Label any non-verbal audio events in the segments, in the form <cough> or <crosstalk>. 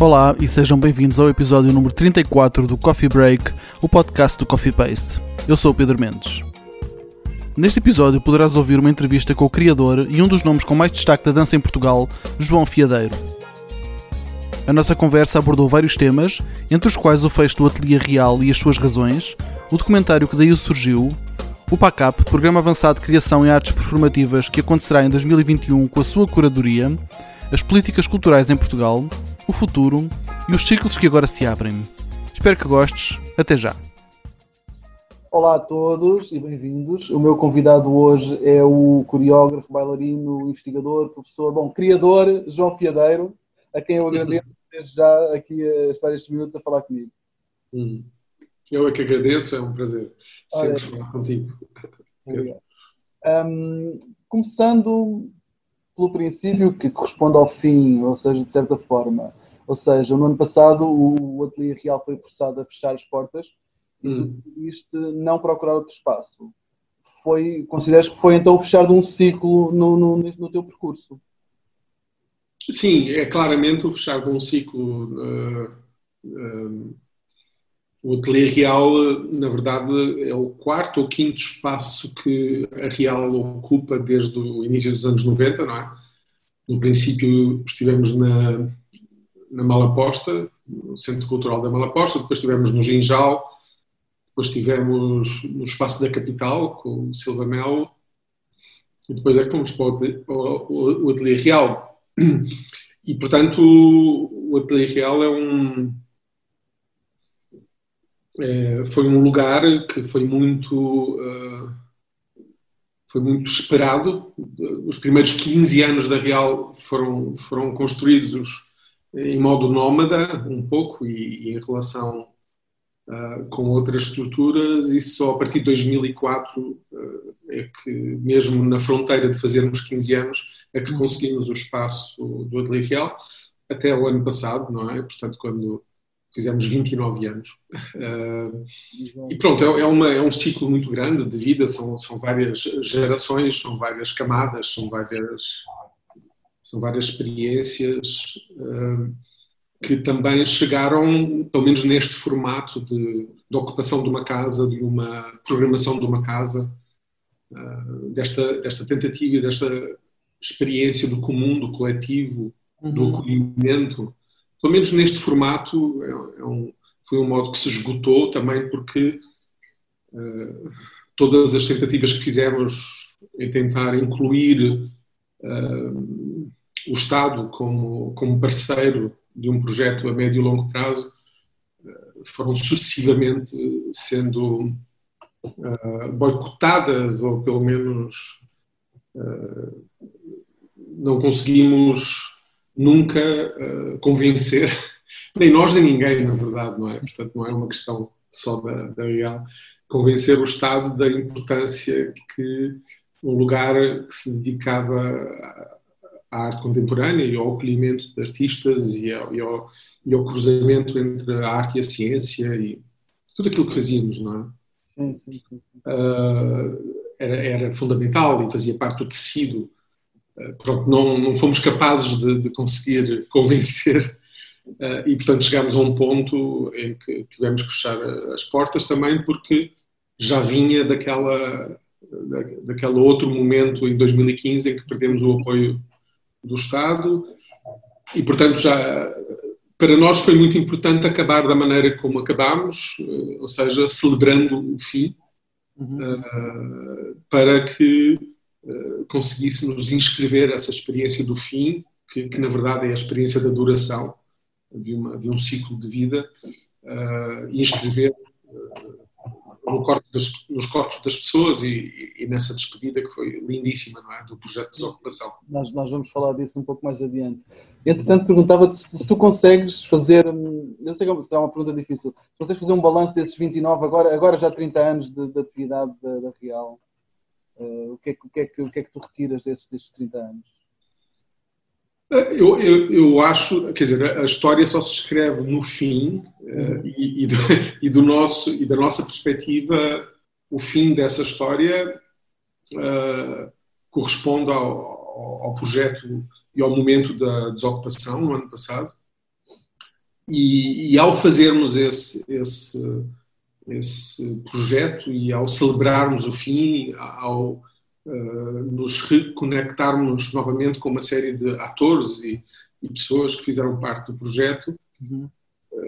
Olá e sejam bem-vindos ao episódio número 34 do Coffee Break, o podcast do Coffee Paste. Eu sou o Pedro Mendes. Neste episódio poderás ouvir uma entrevista com o criador e um dos nomes com mais destaque da dança em Portugal, João Fiadeiro. A nossa conversa abordou vários temas, entre os quais o fecho do Ateliê Real e as suas razões, o documentário que daí surgiu, o PACAP, Programa Avançado de Criação em Artes Performativas, que acontecerá em 2021 com a sua curadoria, as políticas culturais em Portugal, o futuro e os ciclos que agora se abrem. Espero que gostes. Até já! Olá a todos e bem-vindos. O meu convidado hoje é o coreógrafo, bailarino, investigador, professor, bom, criador João Fiadeiro, a quem eu agradeço <laughs> desde já aqui a estar estes minutos a falar comigo. Hum. Eu é que agradeço, é um prazer sempre falar contigo. Um, começando pelo princípio que corresponde ao fim, ou seja, de certa forma. Ou seja, no ano passado o Ateliê Real foi forçado a fechar as portas hum. e isto não procurar outro espaço. Foi, consideras que foi então o fechar de um ciclo no, no, no teu percurso? Sim, é claramente o fechar de um ciclo. Uh, uh, o Ateliê Real, na verdade, é o quarto ou quinto espaço que a Real ocupa desde o início dos anos 90, não é? No princípio estivemos na, na Malaposta, no Centro Cultural da Malaposta, depois estivemos no Ginjal, depois estivemos no Espaço da Capital, com o Silva Melo, e depois é que fomos para o, Ateliê Real. E, portanto, o Ateliê Real é um é, foi um lugar que foi muito uh, foi muito esperado. Os primeiros 15 anos da Real foram, foram construídos em modo nómada, um pouco, e, e em relação uh, com outras estruturas, e só a partir de 2004 uh, é que, mesmo na fronteira de fazermos 15 anos, é que conseguimos o espaço do Ateliê Real, até o ano passado, não é? Portanto, quando fizemos 29 anos. Uh, e pronto, é, é, uma, é, um ciclo muito grande de vida, são, são várias gerações, são várias camadas, são várias, são várias experiências uh, que também chegaram, pelo menos neste formato de, de, ocupação de uma casa, de uma programação de uma casa, uh, desta, desta tentativa, desta experiência do comum, do coletivo, uhum. do acolhimento pelo menos neste formato, é, é um, foi um modo que se esgotou também porque uh, todas as tentativas que fizemos em tentar incluir uh, o Estado como, como parceiro de um projeto a médio e longo prazo uh, foram sucessivamente sendo boicotadas ou pelo menos não conseguimos nunca convencer, <laughs> nem nós nem ninguém, na verdade, não é? Portanto, não é uma questão só da, da Real, convencer o Estado da importância que um lugar que se dedicava à arte contemporânea e ao acolhimento de artistas e ao, e ao, e ao cruzamento entre a arte e a ciência e tudo aquilo que fazíamos, não é? Sim, sim, sim. Uh, era, era fundamental e fazia parte do tecido pronto, não, não fomos capazes de, de conseguir <laughs> convencer uh, e, portanto, chegámos a um ponto em que tivemos que fechar as portas também porque já vinha daquela, da, daquele outro momento em 2015 em que perdemos o apoio do Estado e, portanto, já para nós foi muito importante acabar da maneira como acabámos, uh, ou seja, celebrando o fim, uhum. uh, para que eh, conseguíssemos inscrever essa experiência do fim, que, que, na verdade é a experiência da duração de, uma, de um ciclo de vida, e inscrever no corpo das, nos corpos das pessoas e, e, nessa despedida que foi lindíssima, não é? Do projeto de desocupação. Nós, nós vamos falar disso um pouco mais adiante. Entretanto, perguntava-te se, se, tu consegues fazer, hum, eu sei que será uma pergunta difícil, se consegues fazer um balanço desses 29, agora, agora já 30 anos de, de atividade da, da Real, Uh, o, que é, o, que é que, o que é que tu retiras desses, desses 30 anos? Eh, eu, eu, eu, acho, quer dizer, a história só se escreve no fim uh, e, do, <laughs> e, do, nosso, e da nossa perspectiva, o fim dessa história uh, corresponde ao, ao, projeto e ao momento da desocupação no ano passado. e, e, ao fazermos esse, esse, esse projeto e ao celebrarmos o fim, ao uh, nos reconectarmos novamente com uma série de atores e, e pessoas que fizeram parte do projeto, uhum.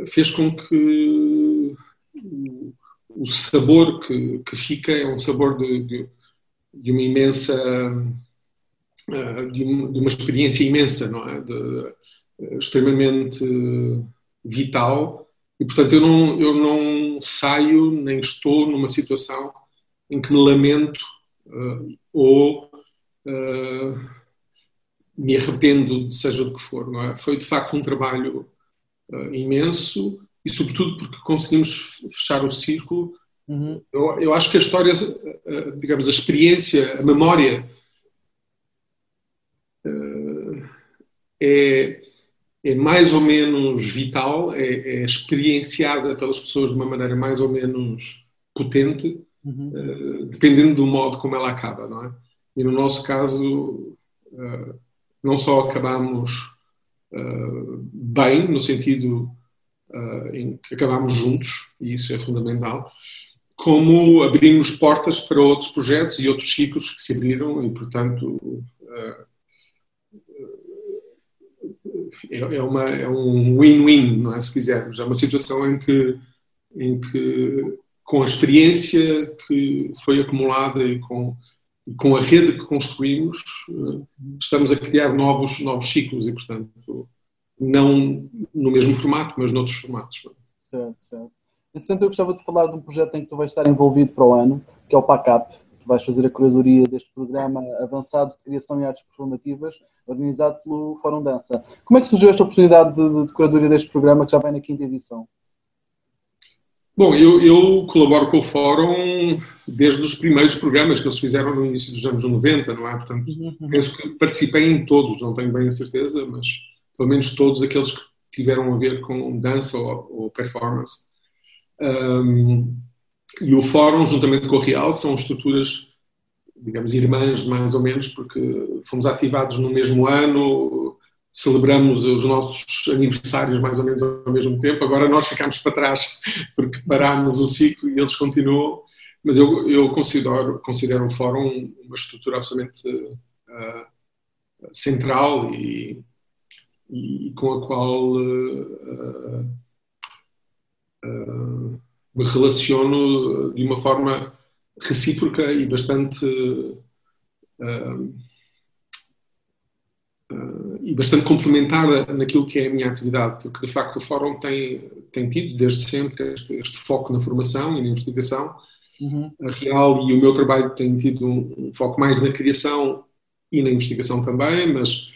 Fez com que o, o sabor que, que, fica é um sabor de, de, de uma imensa. Uh, de, uma, de, uma, experiência imensa, não é? De, extremamente vital e, portanto, eu não, eu não saio nem estou numa situação em que me lamento uh, ou uh, me arrependo, seja do que for. Não é? Foi, de facto, um trabalho uh, imenso e, sobretudo, porque conseguimos fechar o círculo. Uhum. Eu, eu, acho que a história, digamos, a experiência, a memória é é mais ou menos vital, é, é, experienciada pelas pessoas de uma maneira mais ou menos potente, uhum. uh, dependendo do modo como ela acaba, não é? E no nosso caso, uh, não só acabamos uh, bem, no sentido em que acabamos juntos, e isso é fundamental, como abrimos portas para outros projetos e outros ciclos que se abriram e, portanto, é, é, uma, é um win-win, é, se quisermos. É uma situação em que, em que com a experiência que foi acumulada e com, com a rede que construímos, eh, estamos a criar novos, novos ciclos e, portanto, não no mesmo formato, mas noutros formatos. Certo, certo. Entretanto, eu gostava de falar de um projeto em que tu vais estar envolvido para o ano, que é o PACAP, Tu vais fazer a curadoria deste programa avançado de criação e artes performativas, organizado pelo Fórum Dança. Como é que surgiu esta oportunidade de, de curadoria deste programa, que já vai na quinta edição? Bom, eu, eu, colaboro com o Fórum desde os primeiros programas que eles fizeram no início dos anos 90, não é? Portanto, uhum. penso que participei em todos, não tenho bem a certeza, mas pelo menos todos aqueles que tiveram a ver com dança ou, ou performance. Um, e o Fórum, juntamente com o Real, são estruturas, digamos, irmãs, mais ou menos, porque fomos ativados no mesmo ano, celebramos os nossos aniversários mais ou menos ao mesmo tempo. Agora nós ficamos para trás <laughs> porque parámos o ciclo e eles continuam. Mas eu, eu considero, considero o Fórum uma estrutura absolutamente uh, central e, e, com a qual uh, uh, me relaciono de uma forma recíproca e bastante uh, e bastante complementada naquilo que é a minha atividade, porque de facto o Fórum tem, tem tido desde sempre este, este foco na formação e na investigação. Uhum. A Real e o meu trabalho têm tido um, um, foco mais na criação e na investigação também, mas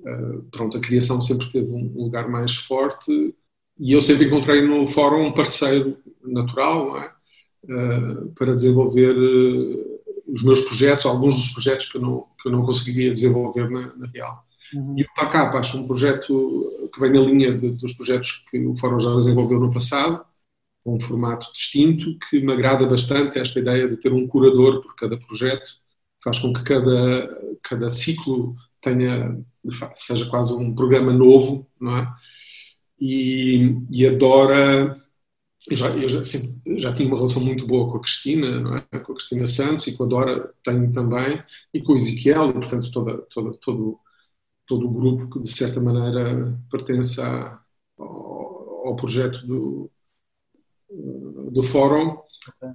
uh, pronto, a criação sempre teve um lugar mais forte e eu sempre encontrei no fórum um parceiro natural é? uh, para desenvolver uh, os meus projetos, alguns dos projetos que eu não, que eu não conseguiria desenvolver na, na Real. Uhum. E o PACAP acho um projeto que vem na linha de, dos projetos que o Fórum já desenvolveu no passado, com um formato distinto, que me agrada bastante esta ideia de ter um curador por cada projeto, faz com que cada, cada ciclo tenha, seja quase um programa novo, não é? e, e adora. Eu já, eu já, sempre, já tinha uma relação muito boa com a Cristina, é? com a Cristina Santos e com a Dora tenho também, e com o Ezequiel, e portanto toda, toda, todo, todo o grupo que de certa maneira pertence ao, ao, projeto do, do Fórum.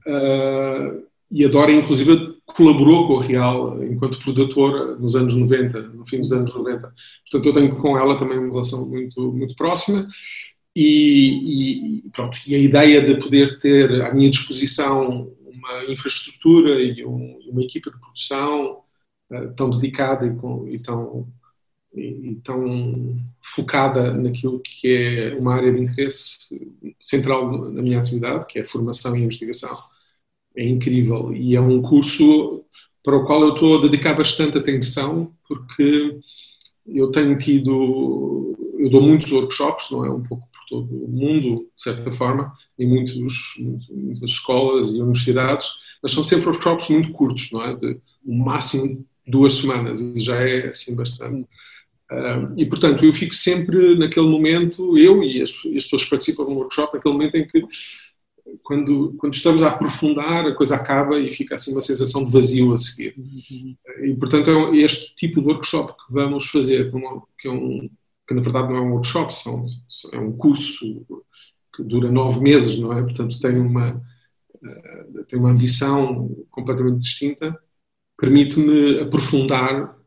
Uh, e a Dora, inclusive, colaborou com a Real enquanto produtora nos anos 90, no fim dos anos 90. Portanto, eu tenho com ela também uma relação muito, muito próxima. E, e, pronto, e a ideia de poder ter à minha disposição uma infraestrutura e um, uma equipa de produção uh, tão dedicada e, com, e, tão, e, tão focada naquilo que é uma área de interesse central na minha atividade, que é formação e investigação, é incrível. E é um curso para o qual eu estou a dedicar bastante atenção, porque eu tenho tido, eu dou muitos workshops, não é? Um pouco por todo o mundo, de certa forma, em muitos, muitas escolas e universidades, mas são sempre workshops muito curtos, não é? De o máximo duas semanas, e já é assim bastante. Uh, e, portanto, eu fico sempre naquele momento, eu e as, e as, pessoas que participam no workshop, naquele momento em que, quando, quando estamos a aprofundar, a coisa acaba e fica assim uma sensação de vazio a seguir. Uhum. E, portanto, é este tipo de workshop que vamos fazer, que, é um, que na verdade não é um workshop, são, é um curso que dura nove meses, não é? Portanto, tem uma, uh, tem uma ambição completamente distinta, permite-me aprofundar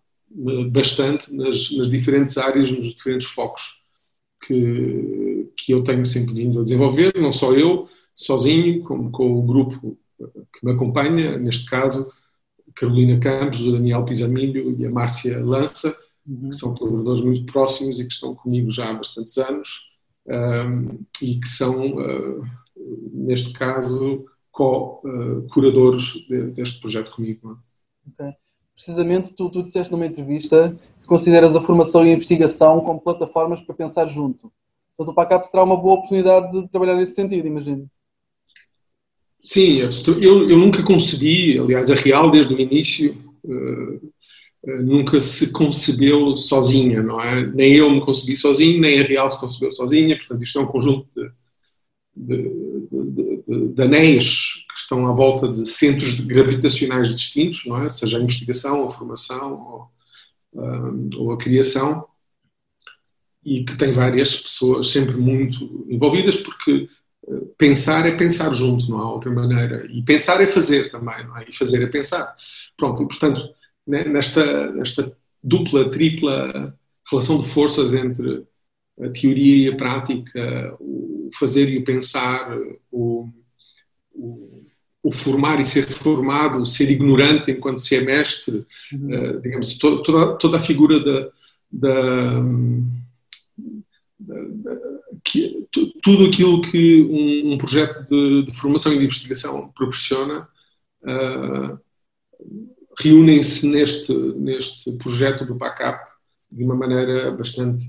bastante nas, nas, diferentes áreas, nos diferentes focos que, que eu tenho sempre vindo a desenvolver, não só eu, sozinho, como com o grupo que me acompanha, neste caso, Carolina Campos, o Daniel Pisamilho e a Márcia Lança, uhum. que são colaboradores muito próximos e que estão comigo já há bastantes anos um, e que são, uh, neste caso, co-curadores uh, de, deste projeto comigo. Okay precisamente tu, tu disseste numa entrevista que consideras a formação e a investigação como plataformas para pensar junto. Portanto, o PACAP será uma boa oportunidade de trabalhar nesse sentido, imagino. Sim, eu, eu nunca concebi, aliás, a Real, desde o início, uh, nunca se concebeu sozinha, não é? Nem eu me concebi sozinho, nem a Real se concebeu sozinha, portanto, isto é um conjunto de, de, de, de, anéis estão à volta de centros gravitacionais distintos, não é? seja a investigação, a formação ou, um, ou a criação, e que tem várias pessoas sempre muito envolvidas, porque uh, pensar é pensar junto, não há outra maneira. E pensar é fazer também, não é? E fazer é pensar. Pronto, e portanto, né, nesta, nesta dupla, tripla relação de forças entre a teoria e a prática, o fazer e o pensar, o, o o formar e ser formado, o ser ignorante enquanto se é mestre, uhum. uh, digamos, to, toda, toda a figura da, da, da, da que, tudo aquilo que um, um projeto de, de, formação e de investigação proporciona, uh, reúnem-se neste, neste projeto do PACAP de uma maneira bastante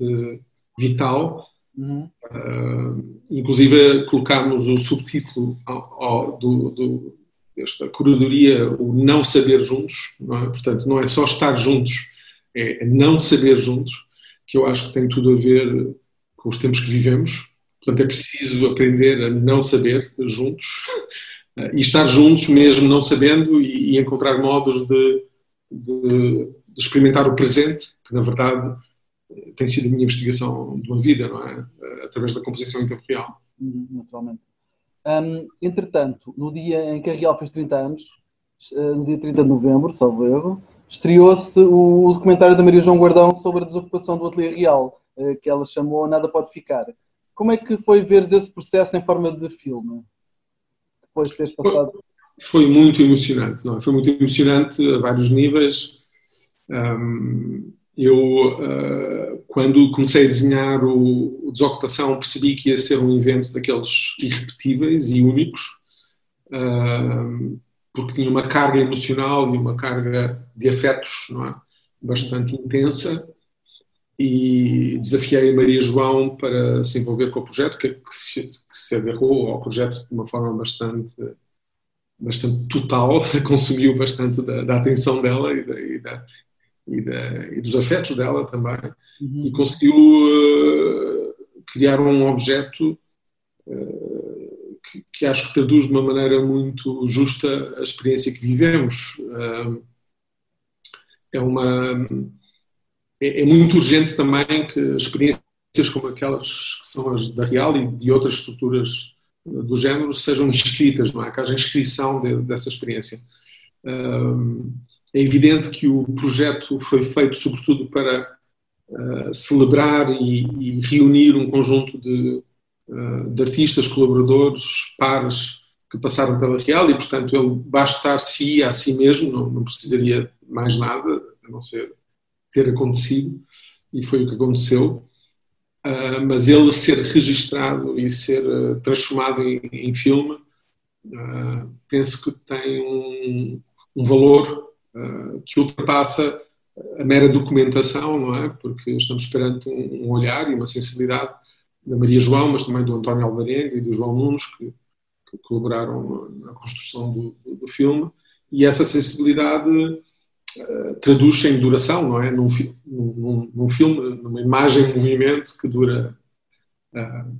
vital Uhum. Uh, inclusive colocámos o subtítulo ao, ao, do, do, desta curadoria, o não saber juntos, não é? portanto não é só estar juntos, é não saber juntos, que eu acho que tem tudo a ver com os tempos que vivemos, portanto é preciso aprender a não saber juntos uh, <laughs> e estar juntos mesmo não sabendo e, e encontrar modos de, de, de experimentar o presente, que na verdade tem sido a minha investigação de uma vida, não é? Através da composição em tempo real. Uhum, naturalmente. Um, entretanto, no dia em que a Real fez 30 anos, eh, no dia 30 de novembro, salvo erro, estreou-se o documentário da Maria João Guardão sobre a desocupação do Ateliê Real, eh, que ela chamou Nada Pode Ficar. Como é que foi ver esse processo em forma de filme? Depois de teres passado. Foi muito emocionante, não é? Foi muito emocionante a vários níveis. Um, eu, uh, quando comecei a desenhar o, Desocupação, percebi que ia ser um evento daqueles irrepetíveis e únicos, uh, porque tinha uma carga emocional e uma carga de afetos é? bastante intensa. E desafiei a Maria João para se envolver com o projeto, que, se, que se agarrou ao projeto de uma forma bastante bastante total, <laughs> consumiu bastante da, da atenção dela e da, e da, e, da, e dos afetos dela também, uhum. e conseguiu uh, criar um objeto uh, que, que, acho que traduz de uma maneira muito justa a experiência que vivemos. Uh, é uma é, é, muito urgente também que experiências como aquelas que são as da Real e de outras estruturas do género sejam escritas, não é? Que haja inscrição de, dessa experiência. É evidente que o projeto foi feito sobretudo para uh, celebrar e, e, reunir um conjunto de, uh, de, artistas, colaboradores, pares que passaram pela Real e, portanto, ele bastar-se a si mesmo, não, não precisaria mais nada, a não ser ter acontecido, e foi o que aconteceu. Uh, mas ele ser registrado e ser uh, transformado em, em filme, uh, penso que tem um, um valor que ultrapassa a mera documentação, não é? Porque estamos perante um, olhar e uma sensibilidade da Maria João, mas também do António Alvarenga e do João Nunes, que, que colaboraram na construção do, do, filme, e essa sensibilidade uh, traduz em duração, não é? Num, num, num, filme, numa imagem em movimento que dura uh,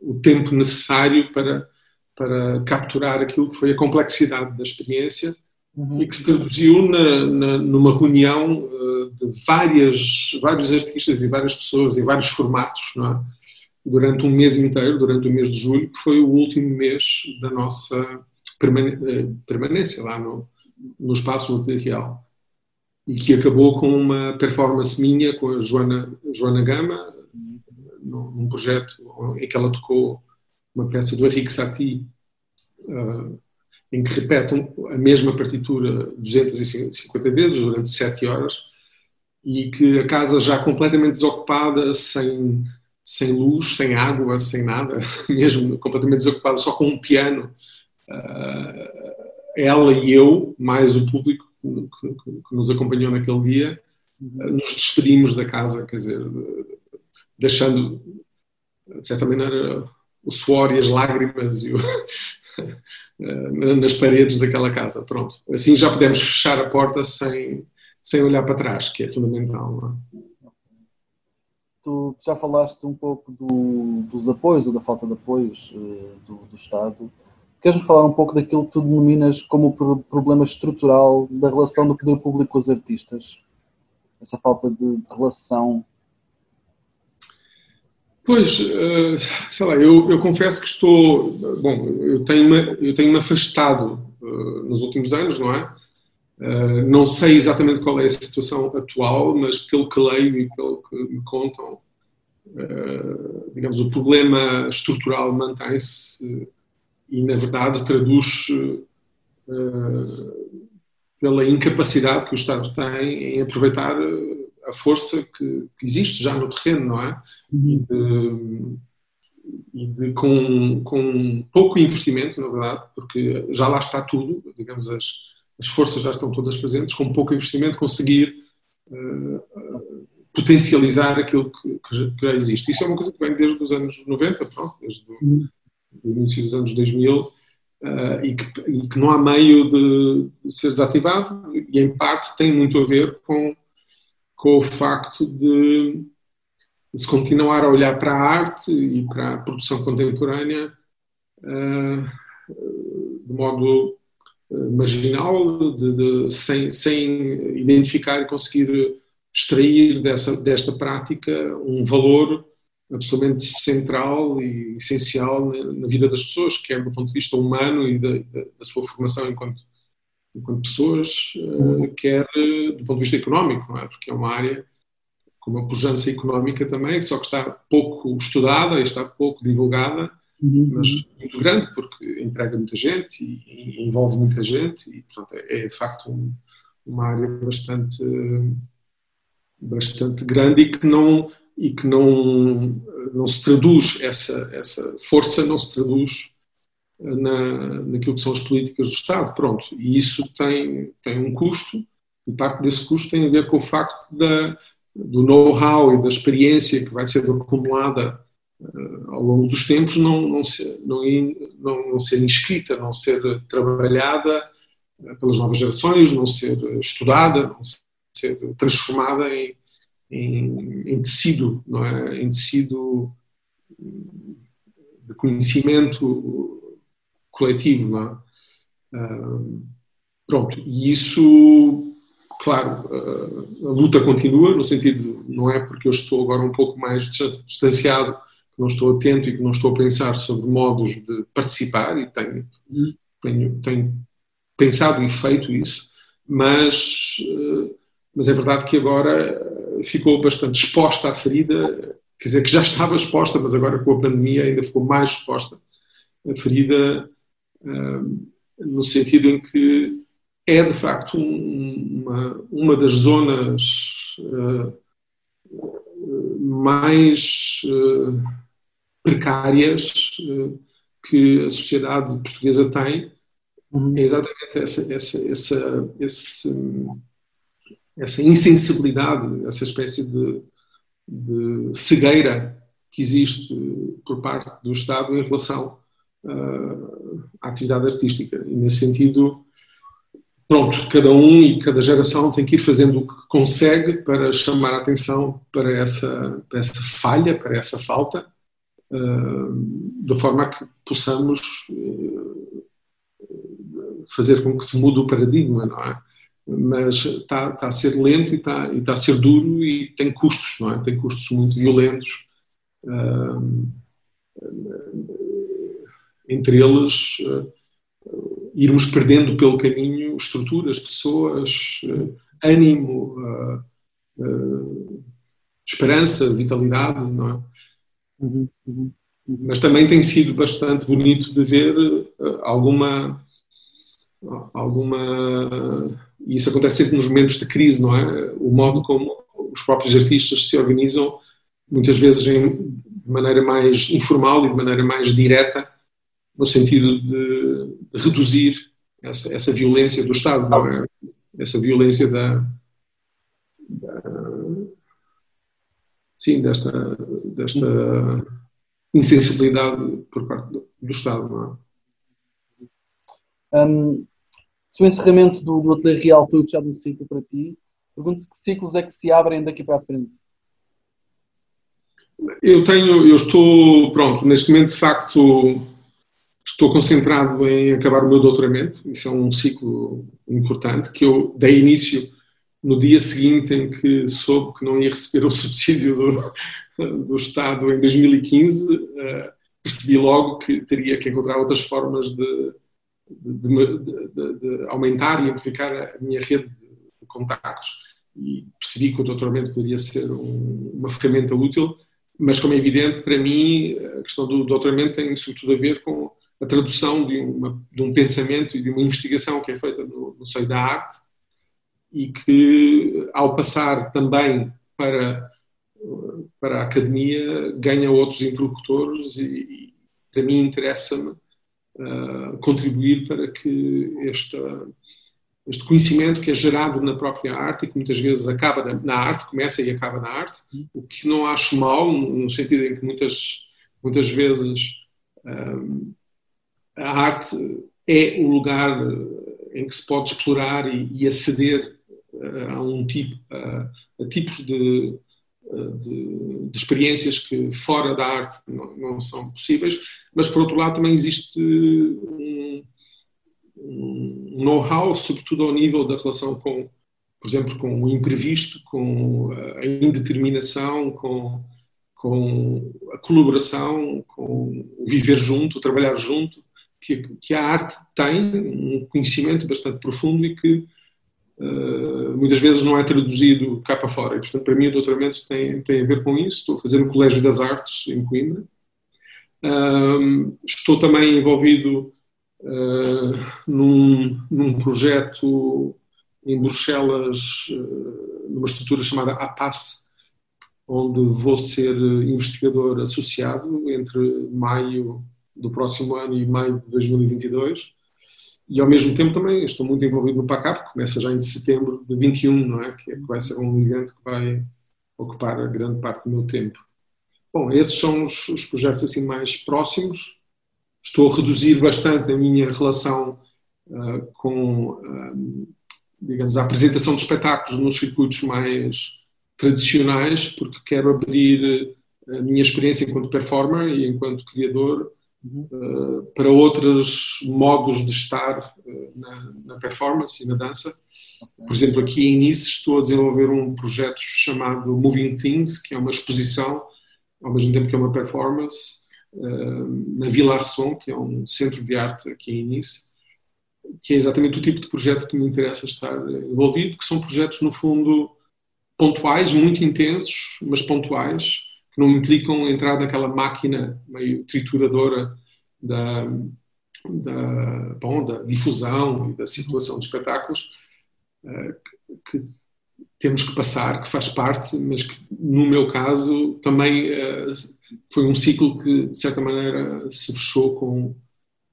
o tempo necessário para, para capturar aquilo que foi a complexidade da experiência uhum. e que se traduziu na, na, numa reunião uh, de várias, vários artistas e várias pessoas em vários formatos, é? durante um mês inteiro, durante o mês de julho, que foi o último mês da nossa permanência lá no, no espaço material e que acabou com uma performance minha com a Joana, Joana Gama num projeto em que ela tocou uma peça do Henrique Satie uh, em que repete a mesma partitura 250 vezes durante 7 horas e que a casa já completamente desocupada, sem, sem luz, sem água, sem nada, <laughs> mesmo completamente desocupada, só com um piano, uh, ela e eu, mais o público que, que, que nos acompanhou naquele dia, uh, nos despedimos da casa, quer dizer, deixando, de certa maneira, o suor e as lágrimas e o <laughs> nas paredes daquela casa. Pronto. Assim já podemos fechar a porta sem, sem olhar para trás, que é fundamental. É? Tu já falaste um pouco do, dos apoios ou da falta de apoios uh, do, do, Estado. Queres-me falar um pouco daquilo que tu denominas como o problema estrutural da relação do poder público com os artistas? Essa falta de relação Pois, uh, sei lá, eu, eu, confesso que estou. Bom, eu tenho-me eu tenho afastado uh, nos últimos anos, não é? Uh, não sei exatamente qual é a situação atual, mas pelo que leio e pelo que me contam, digamos, o problema estrutural mantém-se e, na verdade, traduz pela incapacidade que o Estado tem em aproveitar a força que, que, existe já no terreno, não é? E, de, e de, com, com pouco investimento, na verdade, porque já lá está tudo, digamos, as, as forças já estão todas presentes, com pouco investimento conseguir uh, potencializar aquilo que, que, já existe. Isso é uma coisa que vem desde os anos 90, pronto, desde o, início dos anos 2000, Uh, e, que, e, que, não há meio de, ser desativado, e em parte tem muito a ver com com o facto de, de se continuar a olhar para a arte e para a produção contemporânea uh, de modo uh, marginal, de, de, sem, sem identificar e conseguir extrair dessa, desta prática um valor absolutamente central e essencial na, na, vida das pessoas, quer do ponto de vista humano e da, da, da sua formação enquanto enquanto pessoas, uh, quer uh, do ponto de vista económico, não é? Porque é uma área com uma pujança económica também, só que está pouco estudada e está pouco divulgada, uhum. mas muito grande, porque emprega muita gente e, e envolve muita gente, e portanto é, é de facto um, uma área bastante, bastante grande e que não e que não não se traduz essa essa força não se traduz na, naquilo que são as políticas do Estado. Pronto, e isso tem, tem um custo, e parte desse custo tem a ver com o facto da, do know-how e da experiência que vai ser acumulada uh, ao longo dos tempos não, não, ser, não, não, não ser inscrita, não ser trabalhada uh, pelas novas gerações, não ser estudada, não ser transformada em, em, em tecido, não é? em tecido de conhecimento coletivo. Não é? Uh, pronto, e isso, claro, uh, a luta continua, no sentido, não é porque eu estou agora um pouco mais distanciado, que não estou atento e que não estou a pensar sobre modos de participar, e tenho, tenho, tenho pensado e feito isso, mas, uh, mas é verdade que agora ficou bastante exposta à ferida, quer dizer, que já <laughs> estava exposta, mas agora com a pandemia ainda ficou mais exposta a ferida no sentido em que é de facto uma, uma das zonas uh, mais uh, precárias uh, que a sociedade portuguesa tem. Uhum. É exatamente essa, essa, essa, essa, essa insensibilidade, essa espécie de, de cegueira que existe por parte do Estado em relação à atividade artística. E, nesse sentido, pronto, cada um e cada geração tem que ir fazendo o que consegue para chamar a atenção para essa, para essa falha, para essa falta, uh, de forma a que possamos uh, fazer com que se mude o paradigma, não é? Mas está, a ser lento e está, e está, a ser duro e tem custos, não é? Tem custos muito violentos. Uh, entre eles, irmos perdendo pelo caminho estruturas, pessoas, ânimo, esperança, vitalidade, não é? Uhum, uhum, uhum. Mas também tem sido bastante bonito de ver alguma alguma e isso acontece sempre nos momentos de crise, não é? O modo como os próprios artistas se organizam, muitas vezes em, de maneira mais informal e de maneira mais direta, no sentido de, reduzir essa, essa, violência do Estado, não é? Essa violência da, da sim, desta, desta insensibilidade por parte do, do Estado, não é? Um, se o encerramento do, do Ateliê Real foi o que já um ciclo para ti, pergunto que ciclos é que se abrem daqui para a frente? Eu tenho, eu estou, pronto, neste momento de facto estou concentrado em acabar o meu doutoramento, isso é um ciclo importante que eu dei início no dia seguinte em que soube que não ia receber <laughs> o subsídio do, do Estado em 2015, uh, eh, percebi logo que teria que encontrar outras formas de, de, de, de, aumentar e amplificar a minha rede de contactos. E percebi que o doutoramento poderia ser um, uma ferramenta útil, mas como é evidente, para mim, a questão do doutoramento tem sobretudo a ver com a tradução de, uma, de um pensamento e de uma investigação que é feita no, no seio da arte e que, ao passar também para, para a academia, ganha outros interlocutores e, e para mim interessa-me contribuir para que este conhecimento que é gerado na própria arte e que muitas vezes acaba na arte, começa e acaba na arte, o que não acho mal, no sentido em que muitas, muitas vezes um, a arte é o lugar em que se pode explorar e, e aceder a um tipo, a, a tipos de, de, de, experiências que fora da arte não, não, são possíveis, mas por outro lado também existe um, um know-how, sobretudo ao nível da relação com, por exemplo, com o imprevisto, com a indeterminação, com, com a colaboração, com o viver junto, o trabalhar junto, que, que a arte tem um conhecimento bastante profundo e que Uh, muitas vezes não é traduzido cá para fora. E, portanto, para mim, o doutoramento tem, tem a ver com isso. Estou a fazer no Colégio das Artes, em Coimbra. Estou também envolvido uh, num, num, projeto em Bruxelas, numa estrutura chamada APAS, onde vou ser investigador associado entre maio do próximo ano e maio de 2022 e ao mesmo tempo também estou muito envolvido no PACAP, que começa já em setembro de 21, não é? Que, é, que vai ser um evento que vai ocupar a grande parte do meu tempo. Bom, esses são os, os projetos assim mais próximos. Estou a reduzir bastante a minha relação uh, com, uh, digamos, a apresentação de espetáculos nos circuitos mais tradicionais, porque quero abrir a minha experiência enquanto performer e enquanto criador uh, para outros modos de estar uh, na, na, performance e na dança. Okay. Por exemplo, aqui em Nice estou a desenvolver um projeto chamado Moving Things, que é uma exposição, ao mesmo tempo que é uma performance, uh, na Vila Arson, que é um centro de arte aqui em Nice, que é exatamente o tipo de projeto que me interessa estar envolvido, que são projetos, no fundo, pontuais, muito intensos, mas pontuais, não implicam entrar naquela máquina meio trituradora da, da, bom, da difusão e da situação de espetáculos uh, que temos que passar, que faz parte, mas que no meu caso também uh, foi um ciclo que de certa maneira se fechou com,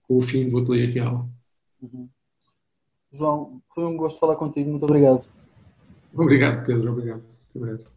com o fim do Ateliê Real. Uhum. João, foi um gosto falar contigo, muito obrigado. Obrigado, Pedro, obrigado. Até breve.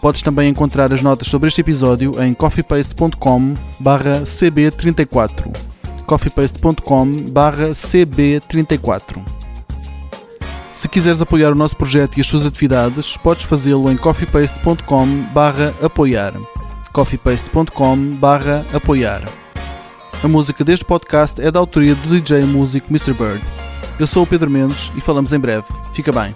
Podes também encontrar as notas sobre este episódio em coffeepaste.com cb34 coffeepaste.com cb34 Se quiseres apoiar o nosso projeto e as suas atividades, podes fazê-lo em coffeepaste.com apoiar coffeepaste.com apoiar A música deste podcast é da autoria do DJ músico Mr. Bird. Eu sou o Pedro Mendes e falamos em breve. Fica bem.